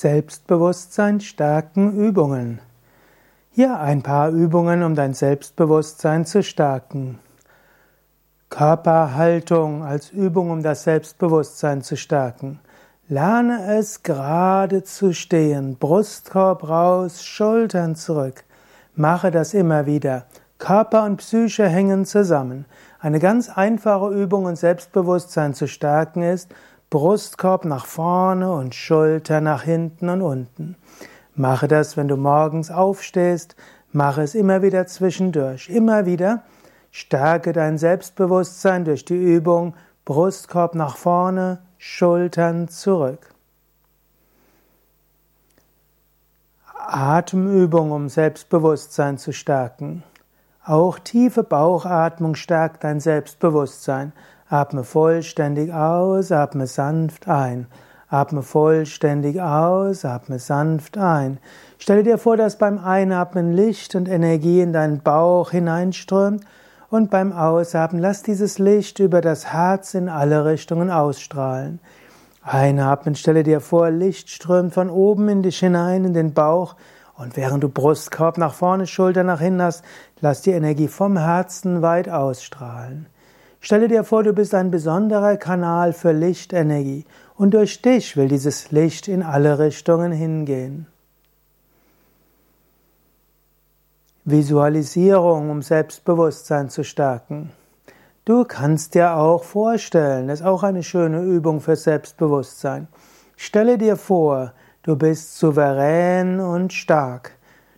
Selbstbewusstsein stärken Übungen. Hier ein paar Übungen, um dein Selbstbewusstsein zu stärken. Körperhaltung als Übung, um das Selbstbewusstsein zu stärken. Lerne es gerade zu stehen, Brustkorb raus, Schultern zurück. Mache das immer wieder. Körper und Psyche hängen zusammen. Eine ganz einfache Übung, um Selbstbewusstsein zu stärken, ist, Brustkorb nach vorne und Schulter nach hinten und unten. Mache das, wenn du morgens aufstehst, mache es immer wieder zwischendurch, immer wieder. Stärke dein Selbstbewusstsein durch die Übung Brustkorb nach vorne, Schultern zurück. Atemübung, um Selbstbewusstsein zu stärken. Auch tiefe Bauchatmung stärkt dein Selbstbewusstsein. Atme vollständig aus, atme sanft ein. Atme vollständig aus, atme sanft ein. Stelle dir vor, dass beim Einatmen Licht und Energie in deinen Bauch hineinströmt und beim Ausatmen lass dieses Licht über das Herz in alle Richtungen ausstrahlen. Einatmen, stelle dir vor, Licht strömt von oben in dich hinein, in den Bauch und während du Brustkorb nach vorne, Schulter nach hinten hast, lass die Energie vom Herzen weit ausstrahlen. Stelle dir vor, du bist ein besonderer Kanal für Lichtenergie und durch dich will dieses Licht in alle Richtungen hingehen. Visualisierung, um Selbstbewusstsein zu stärken. Du kannst dir auch vorstellen, das ist auch eine schöne Übung für Selbstbewusstsein. Stelle dir vor, du bist souverän und stark.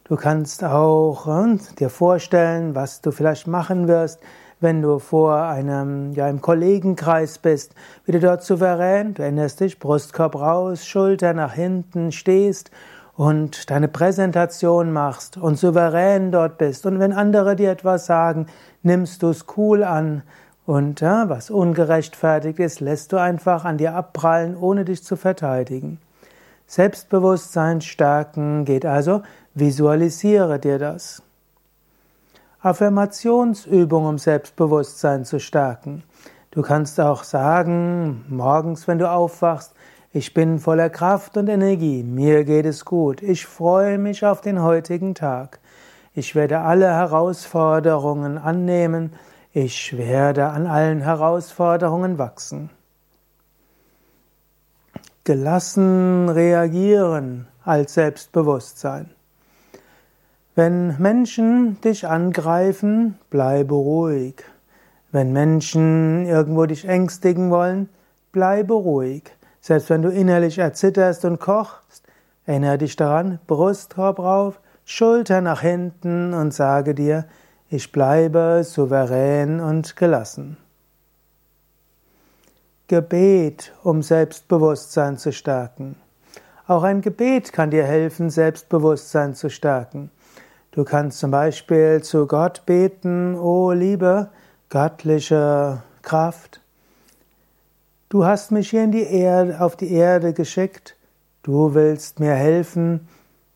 Du kannst auch äh, dir vorstellen, was du vielleicht machen wirst, wenn du vor einem, ja, im Kollegenkreis bist, wie du dort souverän, du erinnerst dich, Brustkorb raus, Schulter nach hinten stehst und deine Präsentation machst und souverän dort bist. Und wenn andere dir etwas sagen, nimmst du es cool an und ja, was ungerechtfertigt ist, lässt du einfach an dir abprallen, ohne dich zu verteidigen. Selbstbewusstsein stärken geht also, visualisiere dir das. Affirmationsübung, um Selbstbewusstsein zu stärken. Du kannst auch sagen, morgens, wenn du aufwachst, ich bin voller Kraft und Energie, mir geht es gut, ich freue mich auf den heutigen Tag. Ich werde alle Herausforderungen annehmen, ich werde an allen Herausforderungen wachsen. Gelassen reagieren als Selbstbewusstsein. Wenn Menschen dich angreifen, bleibe ruhig. Wenn Menschen irgendwo dich ängstigen wollen, bleibe ruhig. Selbst wenn du innerlich erzitterst und kochst, erinnere dich daran, Brustkorb rauf, Schulter nach hinten und sage dir, ich bleibe souverän und gelassen. Gebet, um Selbstbewusstsein zu stärken. Auch ein Gebet kann dir helfen, Selbstbewusstsein zu stärken. Du kannst zum Beispiel zu Gott beten, O liebe göttliche Kraft, du hast mich hier in die Erde, auf die Erde geschickt, du willst mir helfen,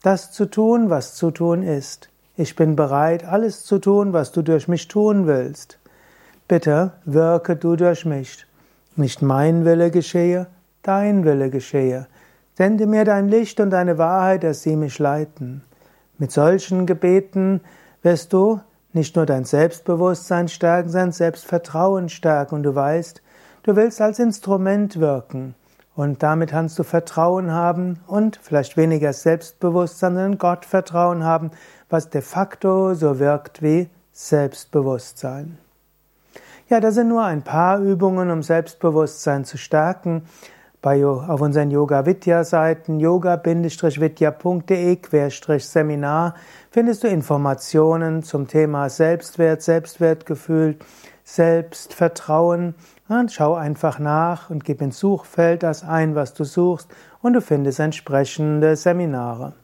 das zu tun, was zu tun ist. Ich bin bereit, alles zu tun, was du durch mich tun willst. Bitte wirke du durch mich. Nicht mein Wille geschehe, dein Wille geschehe. Sende mir dein Licht und deine Wahrheit, dass sie mich leiten. Mit solchen Gebeten wirst du nicht nur dein Selbstbewusstsein stärken, sondern Selbstvertrauen stärken und du weißt, du willst als Instrument wirken und damit kannst du Vertrauen haben und vielleicht weniger Selbstbewusstsein, sondern Gottvertrauen haben, was de facto so wirkt wie Selbstbewusstsein. Ja, das sind nur ein paar Übungen, um Selbstbewusstsein zu stärken bei, auf unseren Yoga-Vidya-Seiten yoga-vidya.de-seminar findest du Informationen zum Thema Selbstwert, Selbstwertgefühl, Selbstvertrauen. Und schau einfach nach und gib ins Suchfeld das ein, was du suchst und du findest entsprechende Seminare.